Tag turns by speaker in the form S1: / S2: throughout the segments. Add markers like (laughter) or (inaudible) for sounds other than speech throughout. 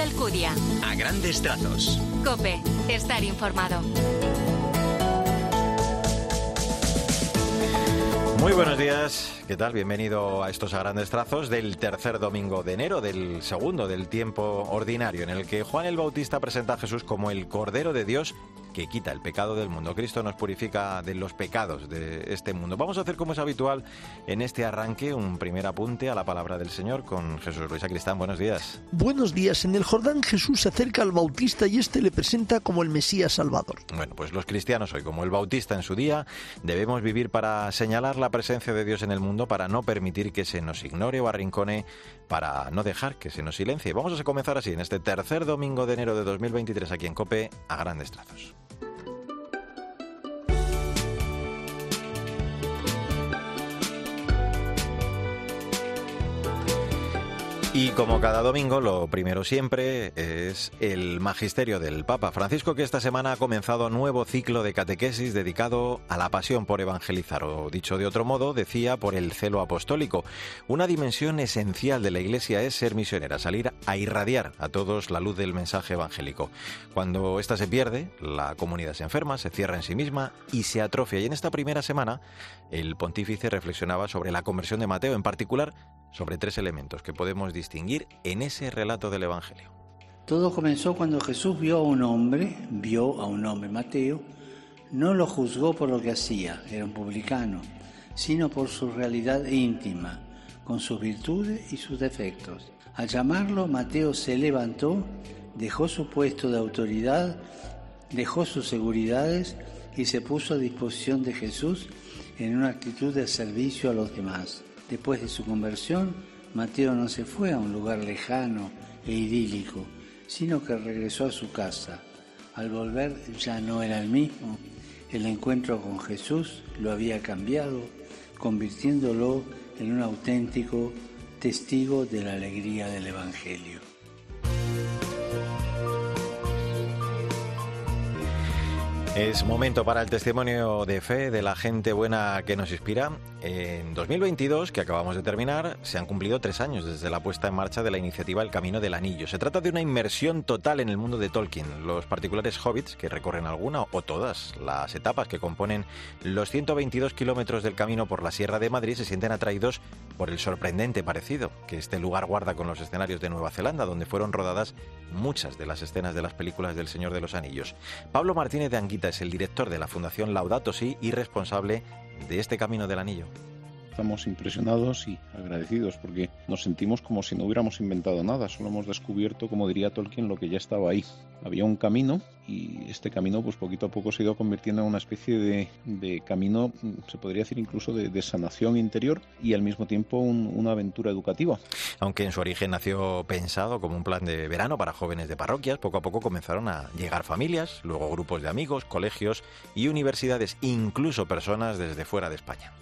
S1: Alcudia.
S2: A grandes trazos.
S1: Cope, estar informado.
S3: Muy buenos días, ¿qué tal? Bienvenido a estos a grandes trazos del tercer domingo de enero, del segundo del tiempo ordinario, en el que Juan el Bautista presenta a Jesús como el Cordero de Dios que quita el pecado del mundo. Cristo nos purifica de los pecados de este mundo. Vamos a hacer como es habitual en este arranque un primer apunte a la palabra del Señor con Jesús Luis Cristán. Buenos días.
S4: Buenos días. En el Jordán Jesús se acerca al Bautista y este le presenta como el Mesías Salvador.
S3: Bueno, pues los cristianos hoy, como el Bautista en su día, debemos vivir para señalar la presencia de Dios en el mundo, para no permitir que se nos ignore o arrincone, para no dejar que se nos silencie. Vamos a comenzar así en este tercer domingo de enero de 2023 aquí en Cope a grandes trazos. Y como cada domingo, lo primero siempre es el magisterio del Papa Francisco, que esta semana ha comenzado nuevo ciclo de catequesis dedicado a la pasión por evangelizar, o dicho de otro modo, decía por el celo apostólico. Una dimensión esencial de la Iglesia es ser misionera, salir a irradiar a todos la luz del mensaje evangélico. Cuando ésta se pierde, la comunidad se enferma, se cierra en sí misma y se atrofia. Y en esta primera semana, el pontífice reflexionaba sobre la conversión de Mateo, en particular sobre tres elementos que podemos distinguir en ese relato del Evangelio.
S5: Todo comenzó cuando Jesús vio a un hombre, vio a un hombre, Mateo, no lo juzgó por lo que hacía, era un publicano, sino por su realidad íntima, con sus virtudes y sus defectos. Al llamarlo, Mateo se levantó, dejó su puesto de autoridad, dejó sus seguridades y se puso a disposición de Jesús en una actitud de servicio a los demás. Después de su conversión, Mateo no se fue a un lugar lejano e idílico, sino que regresó a su casa. Al volver ya no era el mismo. El encuentro con Jesús lo había cambiado, convirtiéndolo en un auténtico testigo de la alegría del Evangelio.
S3: Es momento para el testimonio de fe de la gente buena que nos inspira. En 2022, que acabamos de terminar, se han cumplido tres años desde la puesta en marcha de la iniciativa El Camino del Anillo. Se trata de una inmersión total en el mundo de Tolkien. Los particulares hobbits que recorren alguna o todas las etapas que componen los 122 kilómetros del camino por la Sierra de Madrid se sienten atraídos por el sorprendente parecido que este lugar guarda con los escenarios de Nueva Zelanda, donde fueron rodadas muchas de las escenas de las películas del Señor de los Anillos. Pablo Martínez de Anguita es el director de la Fundación Laudato Si y responsable de este Camino del Anillo.
S6: Estamos impresionados y agradecidos porque nos sentimos como si no hubiéramos inventado nada, solo hemos descubierto, como diría Tolkien, lo que ya estaba ahí. Había un camino y este camino pues poquito a poco se ha ido convirtiendo en una especie de, camino, se podría decir incluso de, sanación interior y al mismo tiempo una aventura educativa.
S3: Aunque en su origen nació pensado como un plan de verano para jóvenes de parroquias, poco a poco comenzaron a llegar familias, luego grupos de amigos, colegios y universidades, incluso personas desde fuera de España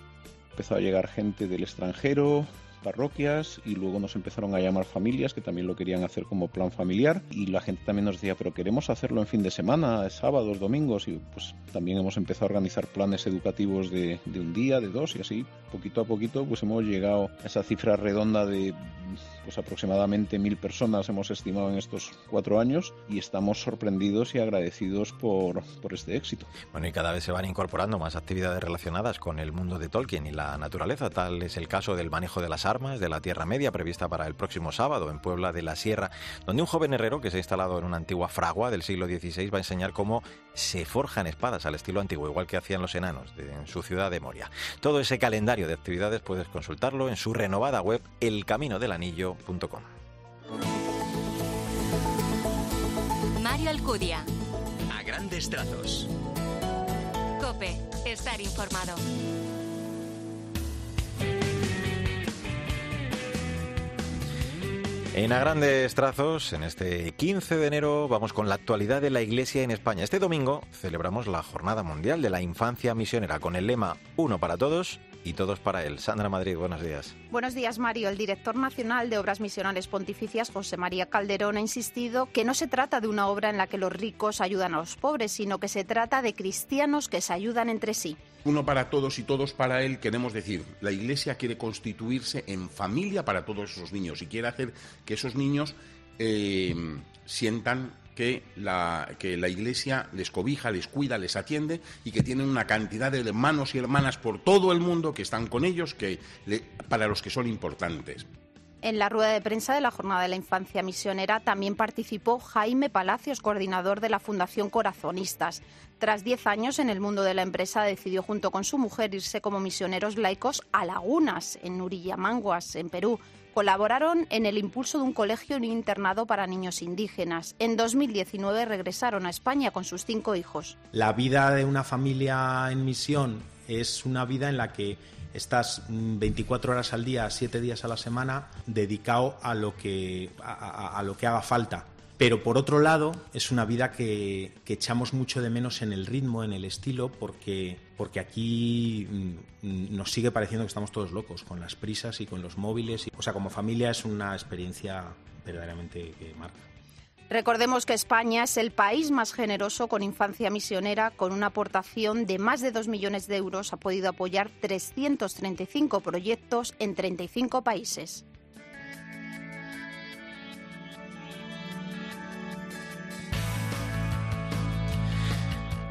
S6: empezó a llegar gente del extranjero, parroquias y luego nos empezaron a llamar familias que también lo querían hacer como plan familiar. Y la gente también nos decía pero queremos hacerlo en fin de semana, sábados, domingos y pues también hemos empezado a organizar planes educativos de, de un día, de dos y así poquito a poquito pues hemos llegado a esa cifra redonda de pues aproximadamente mil personas hemos estimado en estos cuatro años y estamos sorprendidos y agradecidos por, por este éxito.
S3: Bueno, y cada vez se van incorporando más actividades relacionadas con el mundo de Tolkien y la naturaleza. Tal es el caso del manejo de las armas de la Tierra Media prevista para el próximo sábado en Puebla de la Sierra, donde un joven herrero que se ha instalado en una antigua fragua del siglo XVI va a enseñar cómo se forjan espadas al estilo antiguo, igual que hacían los enanos en su ciudad de Moria. Todo ese calendario de actividades puedes consultarlo en su renovada web
S1: Mario Alcudia.
S2: A grandes trazos.
S1: Cope, estar informado.
S3: En a grandes trazos, en este 15 de enero, vamos con la actualidad de la Iglesia en España. Este domingo celebramos la Jornada Mundial de la Infancia Misionera con el lema Uno para todos y todos para él. Sandra Madrid, buenos días.
S7: Buenos días, Mario. El director nacional de Obras Misionales Pontificias, José María Calderón, ha insistido que no se trata de una obra en la que los ricos ayudan a los pobres, sino que se trata de cristianos que se ayudan entre sí.
S8: Uno para todos y todos para él, queremos decir, la Iglesia quiere constituirse en familia para todos esos niños y quiere hacer que esos niños eh, sientan que la, que la Iglesia les cobija, les cuida, les atiende y que tienen una cantidad de hermanos y hermanas por todo el mundo que están con ellos, que para los que son importantes.
S7: En la rueda de prensa de la Jornada de la Infancia Misionera también participó Jaime Palacios, coordinador de la Fundación Corazonistas. Tras 10 años en el mundo de la empresa, decidió junto con su mujer irse como misioneros laicos a Lagunas, en Urillamanguas, en Perú. Colaboraron en el impulso de un colegio y un internado para niños indígenas. En 2019 regresaron a España con sus cinco hijos.
S9: La vida de una familia en misión es una vida en la que estás 24 horas al día, 7 días a la semana, dedicado a lo que, a, lo que haga falta. Pero por otro lado, es una vida que, echamos mucho de menos en el ritmo, en el estilo, porque, porque aquí mm, nos sigue pareciendo que estamos todos locos con las prisas y con los móviles. O sea, como familia es una experiencia verdaderamente que marca.
S7: Recordemos que España es el país más generoso con infancia misionera, con una aportación de más de 2 millones de euros. Ha podido apoyar 335 proyectos en 35 países.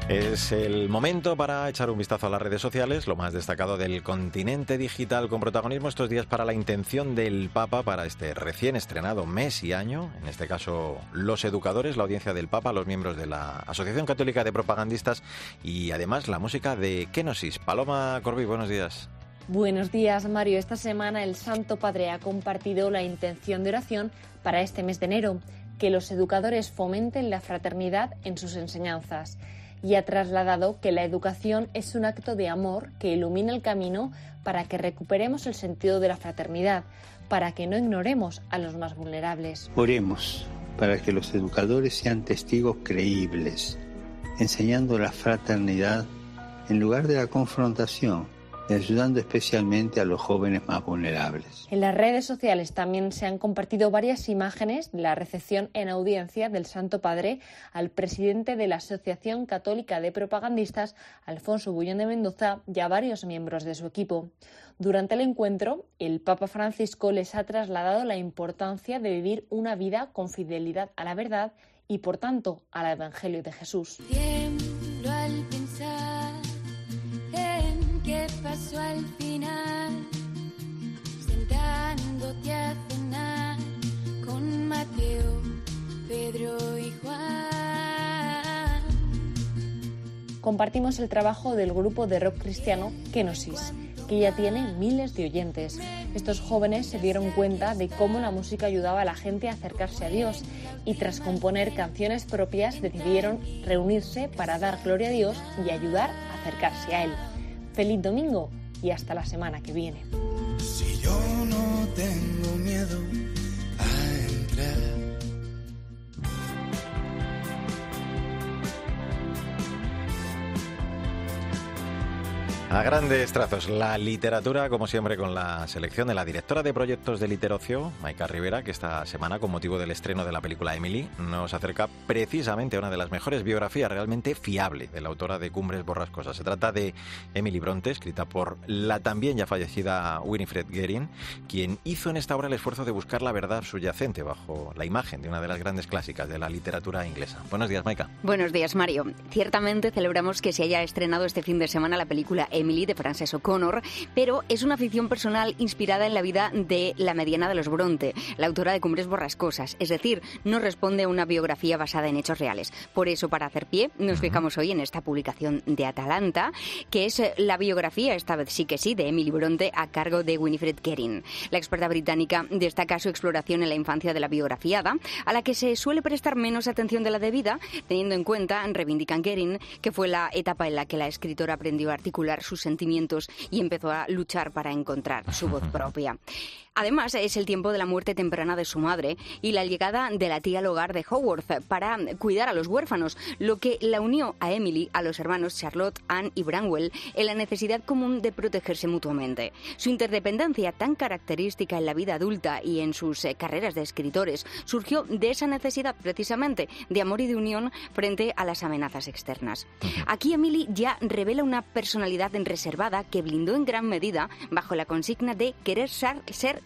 S3: Es el momento para echar un vistazo a las redes sociales, lo más destacado del continente digital con protagonismo estos días para la intención del Papa para este recién estrenado mes y año, en este caso los educadores, la audiencia del Papa, los miembros de la Asociación Católica de Propagandistas y además la música de Kenosis. Paloma Corbi, buenos días.
S10: Buenos días, Mario. Esta semana el Santo Padre ha compartido la intención de oración para este mes de enero, que los educadores fomenten la fraternidad en sus enseñanzas y ha trasladado que la educación es un acto de amor que ilumina el camino para que recuperemos el sentido de la fraternidad, para que no ignoremos a los más vulnerables.
S5: Oremos para que los educadores sean testigos creíbles, enseñando la fraternidad en lugar de la confrontación ayudando especialmente a los jóvenes más vulnerables.
S10: En las redes sociales también se han compartido varias imágenes de la recepción en audiencia del Santo Padre al presidente de la Asociación Católica de Propagandistas, Alfonso Bullón de Mendoza, y a varios miembros de su equipo. Durante el encuentro, el Papa Francisco les ha trasladado la importancia de vivir una vida con fidelidad a la verdad y, por tanto, al Evangelio de Jesús.
S11: ¿Qué Pedro y Juan.
S10: Compartimos el trabajo del grupo de rock cristiano Kenosis, que ya tiene miles de oyentes. Estos jóvenes se dieron cuenta de cómo la música ayudaba a la gente a acercarse a Dios y tras componer canciones propias decidieron reunirse para dar gloria a Dios y ayudar a acercarse a Él. Feliz domingo y hasta la semana que viene.
S11: Si yo no tengo
S3: A grandes trazos, la literatura, como siempre, con la selección de la directora de proyectos de Literocio, Maika Rivera, que esta semana, con motivo del estreno de la película Emily, nos acerca precisamente a una de las mejores biografías realmente fiable de la autora de Cumbres Borrascosas. Se trata de Emily Bronte, escrita por la también ya fallecida Winifred Guerin, quien hizo en esta obra el esfuerzo de buscar la verdad subyacente bajo la imagen de una de las grandes clásicas de la literatura inglesa. Buenos días, Maika.
S12: Buenos días, Mario. Ciertamente celebramos que se haya estrenado este fin de semana la película Emily de Frances O'Connor, pero es una ficción personal inspirada en la vida de la mediana de los Bronte, la autora de Cumbres Borrascosas, es decir, no responde a una biografía basada en hechos reales. Por eso, para hacer pie, nos fijamos hoy en esta publicación de Atalanta, que es eh, la biografía, esta vez sí que sí, de Emily Bronte a cargo de Winifred Guerin. La experta británica destaca su exploración en la infancia de la biografiada, a la que se suele prestar menos atención de la debida, teniendo en cuenta, reivindican Guerin, que fue la etapa en la que la escritora aprendió a articular sus sentimientos y empezó a luchar para encontrar su voz (laughs) propia. Además, es el tiempo de la muerte temprana de su madre y la llegada de la tía al hogar de Howard para cuidar a los huérfanos, lo que la unió a Emily, a los hermanos Charlotte, Anne y Branwell, en la necesidad común de protegerse mutuamente. Su interdependencia, tan característica en la vida adulta y en sus eh, carreras de escritores, surgió de esa necesidad precisamente de amor y de unión frente a las amenazas externas. Aquí Emily ya revela una personalidad reservada que blindó en gran medida bajo la consigna de querer ser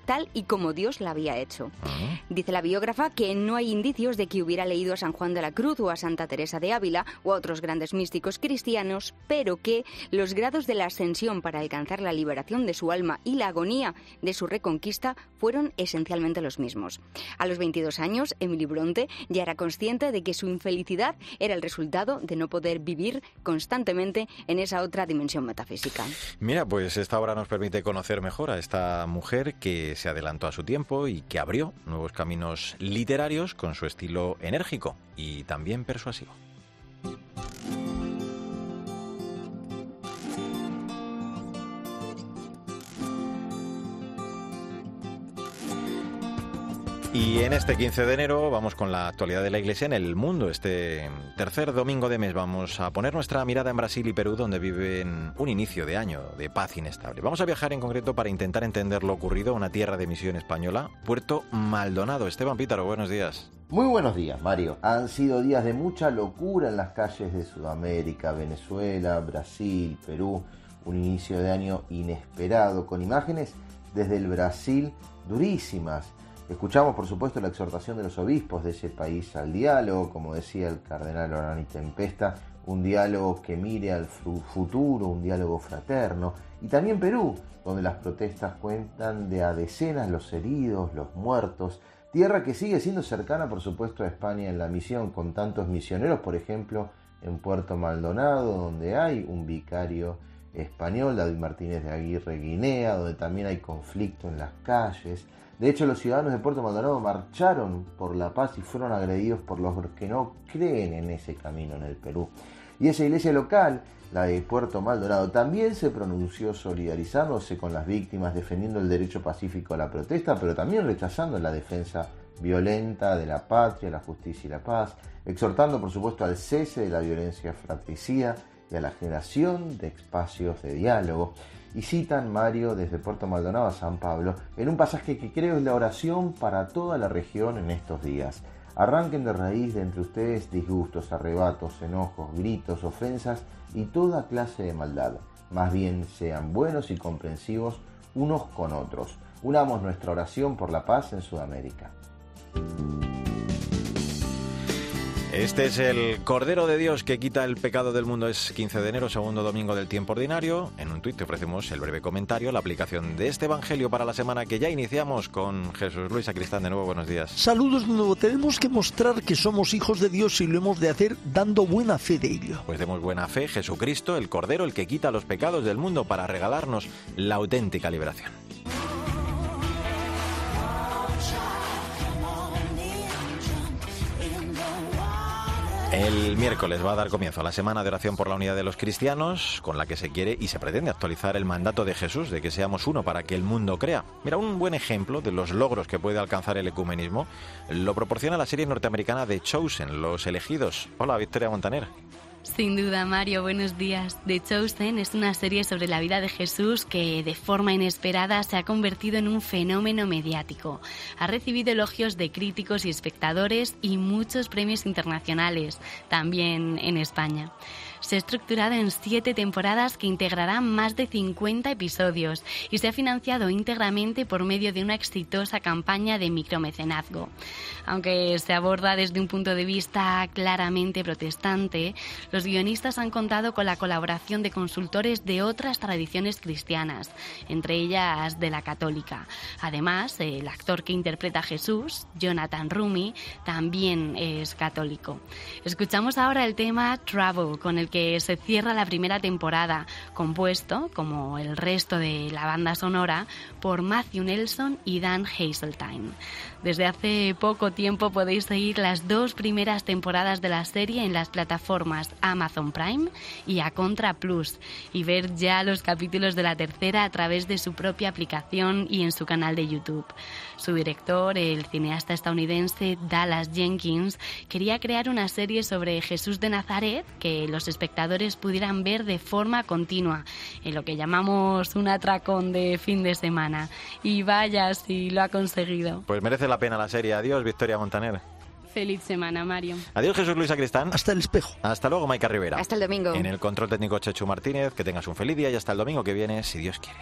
S12: tal y como Dios la había hecho. Dice la biógrafa que no hay indicios de que hubiera leído a San Juan de la Cruz o a Santa Teresa de Ávila o a otros grandes místicos cristianos, pero que los grados de la ascensión para alcanzar la liberación de su alma y la agonía de su reconquista fueron esencialmente los mismos. A los 22 años, Emily Bronte ya era consciente de que su infelicidad era el resultado de no poder vivir constantemente en esa otra dimensión metafísica.
S3: Mira, pues esta obra nos permite conocer mejor a esta mujer que se adelantó a su tiempo y que abrió nuevos caminos literarios con su estilo enérgico y también persuasivo. Y en este 15 de enero vamos con la actualidad de la Iglesia en el mundo. Este tercer domingo de mes vamos a poner nuestra mirada en Brasil y Perú, donde viven un inicio de año de paz inestable. Vamos a viajar en concreto para intentar entender lo ocurrido a una tierra de misión española, Puerto Maldonado. Esteban Pítaro, buenos días.
S13: Muy buenos días, Mario. Han sido días de mucha locura en las calles de Sudamérica, Venezuela, Brasil, Perú. Un inicio de año inesperado, con imágenes desde el Brasil durísimas Escuchamos, por supuesto, la exhortación de los obispos de ese país al diálogo, como decía el cardenal Orani Tempesta, un diálogo que mire al futuro, un diálogo fraterno. Y también Perú, donde las protestas cuentan de a decenas los heridos, los muertos. Tierra que sigue siendo cercana, por supuesto, a España en la misión, con tantos misioneros, por ejemplo, en Puerto Maldonado, donde hay un vicario español, David Martínez de Aguirre Guinea, donde también hay conflicto en las calles. De hecho, los ciudadanos de Puerto Maldonado marcharon por la paz y fueron agredidos por los que no creen en ese camino en el Perú. Y esa iglesia local, la de Puerto Maldonado, también se pronunció solidarizándose con las víctimas, defendiendo el derecho pacífico a la protesta, pero también rechazando la defensa violenta de la patria, la justicia y la paz, exhortando por supuesto al cese de la violencia fratricida y a la generación de espacios de diálogo y citan Mario desde Puerto Maldonado a San Pablo en un pasaje que creo es la oración para toda la región en estos días. Arranquen de raíz de entre ustedes disgustos, arrebatos, enojos, gritos, ofensas y toda clase de maldad. Más bien sean buenos y comprensivos unos con otros. Unamos nuestra oración por la paz en Sudamérica.
S3: Este es el Cordero de Dios que quita el pecado del mundo. Es 15 de enero, segundo domingo del tiempo ordinario. En un tuit te ofrecemos el breve comentario, la aplicación de este Evangelio para la semana que ya iniciamos con Jesús Luis Acristán. De nuevo, buenos días.
S4: Saludos de nuevo. Tenemos que mostrar que somos hijos de Dios y lo hemos de hacer dando buena fe de ello.
S3: Pues demos buena fe, Jesucristo, el Cordero, el que quita los pecados del mundo para regalarnos la auténtica liberación. El miércoles va a dar comienzo a la semana de oración por la unidad de los cristianos, con la que se quiere y se pretende actualizar el mandato de Jesús de que seamos uno para que el mundo crea. Mira, un buen ejemplo de los logros que puede alcanzar el ecumenismo lo proporciona la serie norteamericana de Chosen, Los Elegidos. Hola, Victoria Montaner.
S14: Sin duda, Mario, buenos días. The Chosen es una serie sobre la vida de Jesús que de forma inesperada se ha convertido en un fenómeno mediático. Ha recibido elogios de críticos y espectadores y muchos premios internacionales, también en España se ha estructurado en siete temporadas que integrarán más de 50 episodios y se ha financiado íntegramente por medio de una exitosa campaña de micromecenazgo. Aunque se aborda desde un punto de vista claramente protestante, los guionistas han contado con la colaboración de consultores de otras tradiciones cristianas, entre ellas de la católica. Además, el actor que interpreta a Jesús, Jonathan Rumi, también es católico. Escuchamos ahora el tema Travel, con el que se cierra la primera temporada, compuesto, como el resto de la banda sonora, por Matthew Nelson y Dan Hazeltine. Desde hace poco tiempo podéis seguir las dos primeras temporadas de la serie en las plataformas Amazon Prime y A Contra Plus y ver ya los capítulos de la tercera a través de su propia aplicación y en su canal de YouTube. Su director, el cineasta estadounidense Dallas Jenkins, quería crear una serie sobre Jesús de Nazaret que los espectadores pudieran ver de forma continua, en lo que llamamos un atracón de fin de semana. Y vaya si lo ha conseguido.
S3: Pues merece la pena la serie. Adiós, Victoria Montaner.
S14: Feliz semana, Mario.
S3: Adiós, Jesús Luis Acristán.
S4: Hasta el espejo.
S3: Hasta luego, Maika Rivera.
S12: Hasta el domingo.
S3: En el control técnico Chechu Martínez. Que tengas un feliz día y hasta el domingo que viene, si Dios quiere.